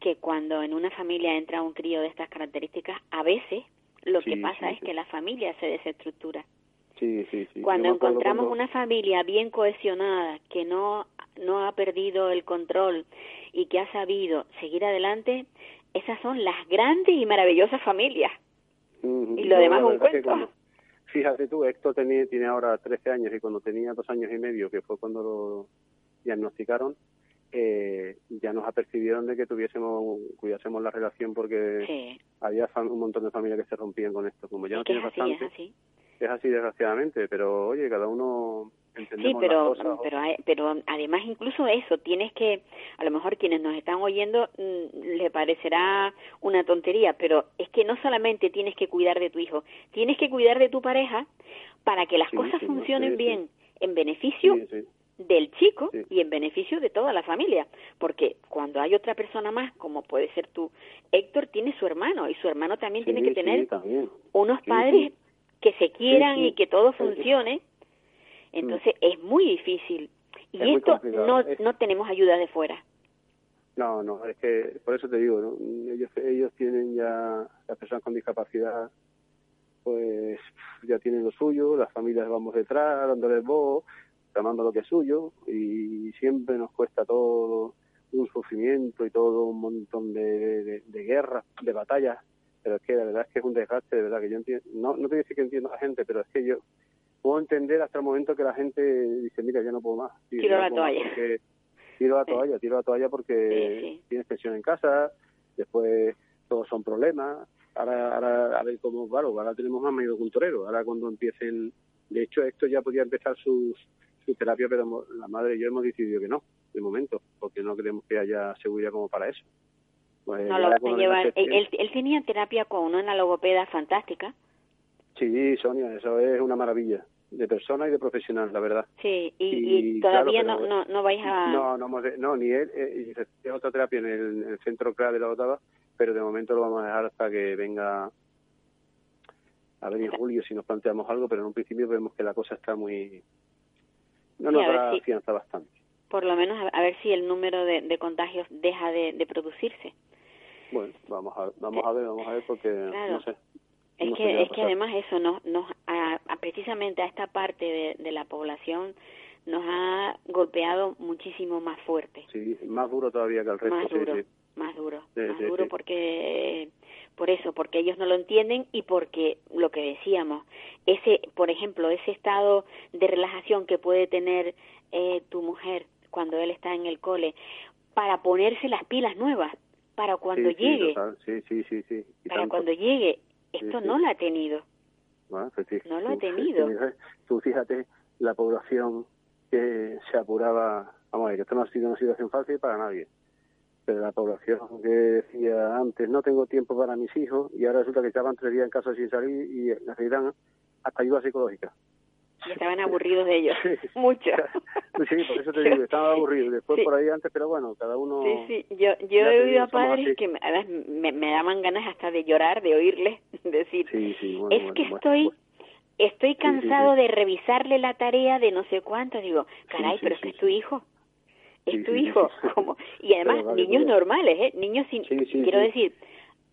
que cuando en una familia entra un crío de estas características, a veces lo que pasa es que la familia se desestructura. Cuando encontramos una familia bien cohesionada, que no, no ha perdido el control y que ha sabido seguir adelante, esas son las grandes y maravillosas familias. Y lo demás un cuento. Fíjate tú, Héctor tiene, tiene ahora 13 años y cuando tenía dos años y medio, que fue cuando lo diagnosticaron, eh, ya nos apercibieron de que tuviésemos, cuidásemos la relación porque había un montón de familias que se rompían con esto. Como ya no tiene bastante, es así desgraciadamente, pero oye, cada uno sí, pero, cosas, pero, pero además incluso eso, tienes que, a lo mejor quienes nos están oyendo mm, le parecerá una tontería, pero es que no solamente tienes que cuidar de tu hijo, tienes que cuidar de tu pareja para que las cosas funcionen bien en beneficio del chico y en beneficio de toda la familia, porque cuando hay otra persona más, como puede ser tú, Héctor tiene su hermano y su hermano también tiene que tener unos padres que se quieran y que todo funcione, entonces es muy difícil. Y esto no, no tenemos ayuda de fuera. No, no, es que por eso te digo, ¿no? ellos, ellos tienen ya, las personas con discapacidad, pues ya tienen lo suyo, las familias vamos detrás, dándoles voz, llamando lo que es suyo, y siempre nos cuesta todo un sufrimiento y todo un montón de, de, de guerras, de batallas, pero es que la verdad es que es un desgaste, de verdad que yo entiendo, no, no te voy a decir que entiendo a la gente, pero es que yo puedo entender hasta el momento que la gente dice, mira, yo no puedo más. Tiro la toalla. Tiro la toalla, tiro la toalla porque tienes pensión en casa, después todos son problemas. Ahora, ahora a ver cómo, claro, ahora tenemos a medio culturero. Ahora cuando empiecen, de hecho esto ya podría empezar sus, su terapia, pero la madre y yo hemos decidido que no, de momento, porque no creemos que haya seguridad como para eso. Pues no lo llevar. Él, él, tenía terapia con una logopeda fantástica. Sí, Sonia, eso es una maravilla de persona y de profesional, la verdad. Sí, y, todavía no, no, no vais a... No, no, no ni él, eh, es otra terapia en el, centro CRA de la Otava, pero de momento lo vamos a dejar hasta que venga a ver en julio si nos planteamos algo, pero en un principio vemos que la cosa está muy... No nos da confianza bastante. Por lo menos a, ver si el número de, contagios deja de, producirse. Bueno, vamos a, vamos a ver, vamos a ver porque no sé. Es que, es que además eso nos, nos a, precisamente a esta parte de, la población nos ha golpeado muchísimo más fuerte. Sí, más duro todavía que el resto. Más duro, más duro, más duro porque por eso, porque ellos no lo entienden y porque lo que decíamos, ese, por ejemplo, ese estado de relajación que puede tener eh, tu mujer cuando él está en el cole para ponerse las pilas nuevas para cuando llegue. Sí, sí, sí, sí, Para cuando llegue esto no lo ha tenido. Bueno, pues no lo ha tenido. Tú fíjate la población que se apuraba, vamos a ver, esto no ha sido una situación fácil para nadie, pero la población que decía antes no tengo tiempo para mis hijos y ahora resulta que estaban tres días en casa sin salir y necesitan hasta ayuda psicológica. Y estaban aburridos de ellos, mucho. Sí, por eso te digo, estaban aburridos. Después por ahí antes, pero bueno, cada uno... Sí, sí, yo, yo he oído a padres que me, me, daban ganas hasta de llorar, de oírles decir, es que estoy... Estoy cansado de revisarle la tarea de no sé cuánto. Digo, caray, pero es que es tu hijo. Es tu hijo. como Y además, niños normales, ¿eh? Niños sin, quiero decir,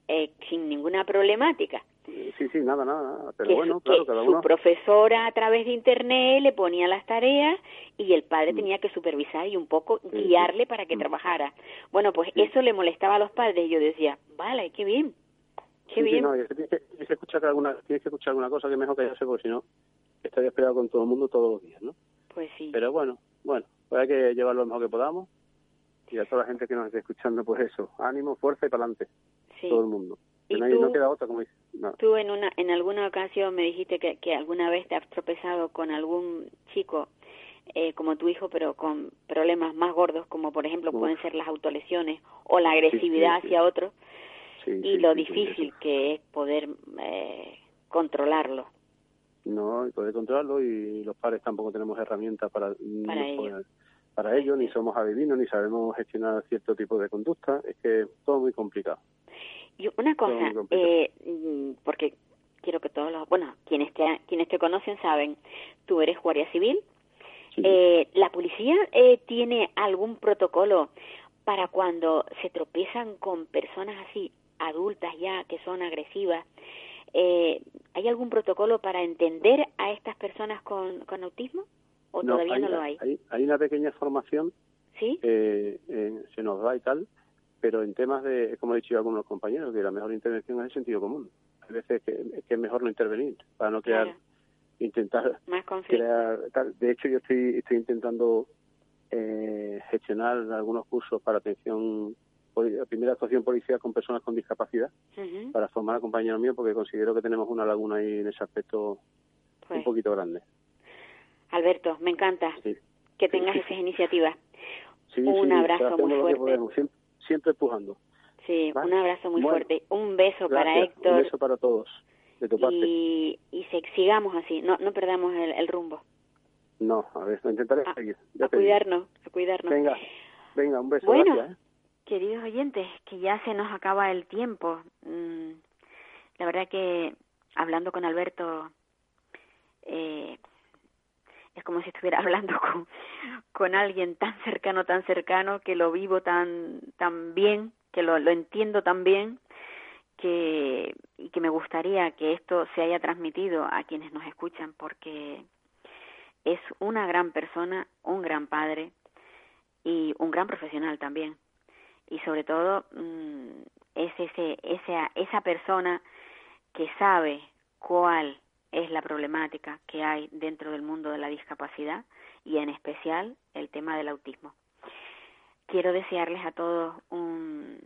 eh, sin ninguna problemática. Sí, sí, nada, nada, pero bueno, claro, cada uno... Su profesora a través de internet le ponía las tareas y el padre mm. tenía que supervisar y un poco guiarle para que mm. trabajara. Bueno, pues eso le molestaba a los padres y yo decía, vale, qué bien, qué bien. no, tienes que, escuchar alguna, tienes que escuchar alguna cosa que mejor que ya porque si no, estaría esperado con todo el mundo todos los días, ¿no? Pues sí. Pero bueno, bueno, pues hay que llevarlo lo mejor que podamos y a toda la gente que nos esté escuchando, pues eso, ánimo, fuerza y para adelante, todo el mundo. ¿Y tú, no queda otra, como Tú en, una, en alguna ocasión me dijiste que, que alguna vez te has tropezado con algún chico eh, como tu hijo, pero con problemas más gordos, como por ejemplo pueden ser las autolesiones o la agresividad hacia otro, y lo difícil que es poder eh, controlarlo. No, poder controlarlo y los padres tampoco tenemos herramientas para, para, ello. para ello, ni somos adivinos, ni sabemos gestionar cierto tipo de conducta, es que todo muy complicado. Y una cosa, eh, mm, porque quiero que todos los, bueno, quienes te, quienes te conocen saben, tú eres guardia civil. Eh, ¿La policía eh, tiene algún protocolo para cuando se tropiezan con personas así, adultas ya, que son agresivas? Eh, ¿Hay algún protocolo para entender a estas personas con, con autismo? ¿O todavía no lo hay? hay? Hay una pequeña formación. ¿Sí? Eh, se nos da y tal, pero en temas de, como he dicho yo a algunos compañeros, que la mejor intervención es el sentido común. Hay veces que, que es mejor no intervenir para no crear, intentar crear. Tal. De hecho, yo estoy, estoy intentando eh, gestionar algunos cursos para atención, primera actuación policial con personas con discapacidad, para formar a compañeros míos, porque considero que tenemos una laguna ahí en ese aspecto un pues. poquito grande. Alberto, me encanta que tengas esas iniciativas. un abrazo muy fuerte siempre empujando. Sí, un abrazo muy fuerte. Un beso para Héctor. Un beso para todos, de tu parte. Y, y sigamos así, no, no perdamos el, rumbo. No, a ver, lo intentaré a, seguir. a cuidarnos, a cuidarnos. Venga, venga, un beso. Bueno, ¿eh? queridos oyentes, que ya se nos acaba el tiempo. Mm, la verdad que hablando con Alberto, eh, es como si estuviera hablando con, con alguien tan cercano, tan cercano, que lo vivo tan, tan bien, que lo, lo entiendo tan bien, que, y que me gustaría que esto se haya transmitido a quienes nos escuchan, porque es una gran persona, un gran padre y un gran profesional también. Y sobre todo mm, es ese, esa, esa persona que sabe cuál es la problemática que hay dentro del mundo de la discapacidad y en especial el tema del autismo. Quiero desearles a todos un,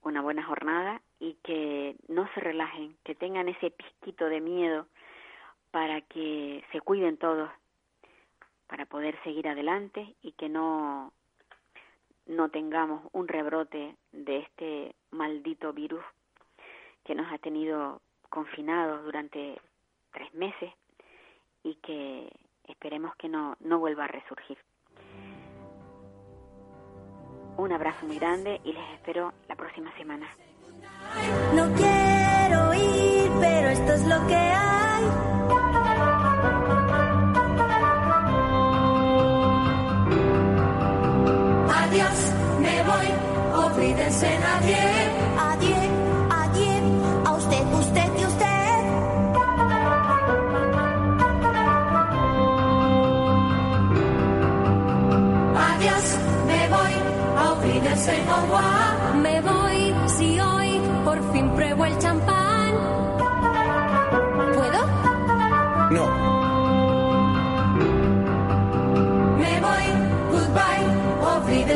una buena jornada y que no se relajen, que tengan ese pisquito de miedo para que se cuiden todos, para poder seguir adelante y que no no tengamos un rebrote de este maldito virus que nos ha tenido confinados durante tres meses y que esperemos que no, no vuelva a resurgir. Un abrazo muy grande y les espero la próxima semana. No quiero ir, pero esto es lo que hay. Adiós, me voy, olvídense nadie.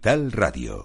Capital Radio.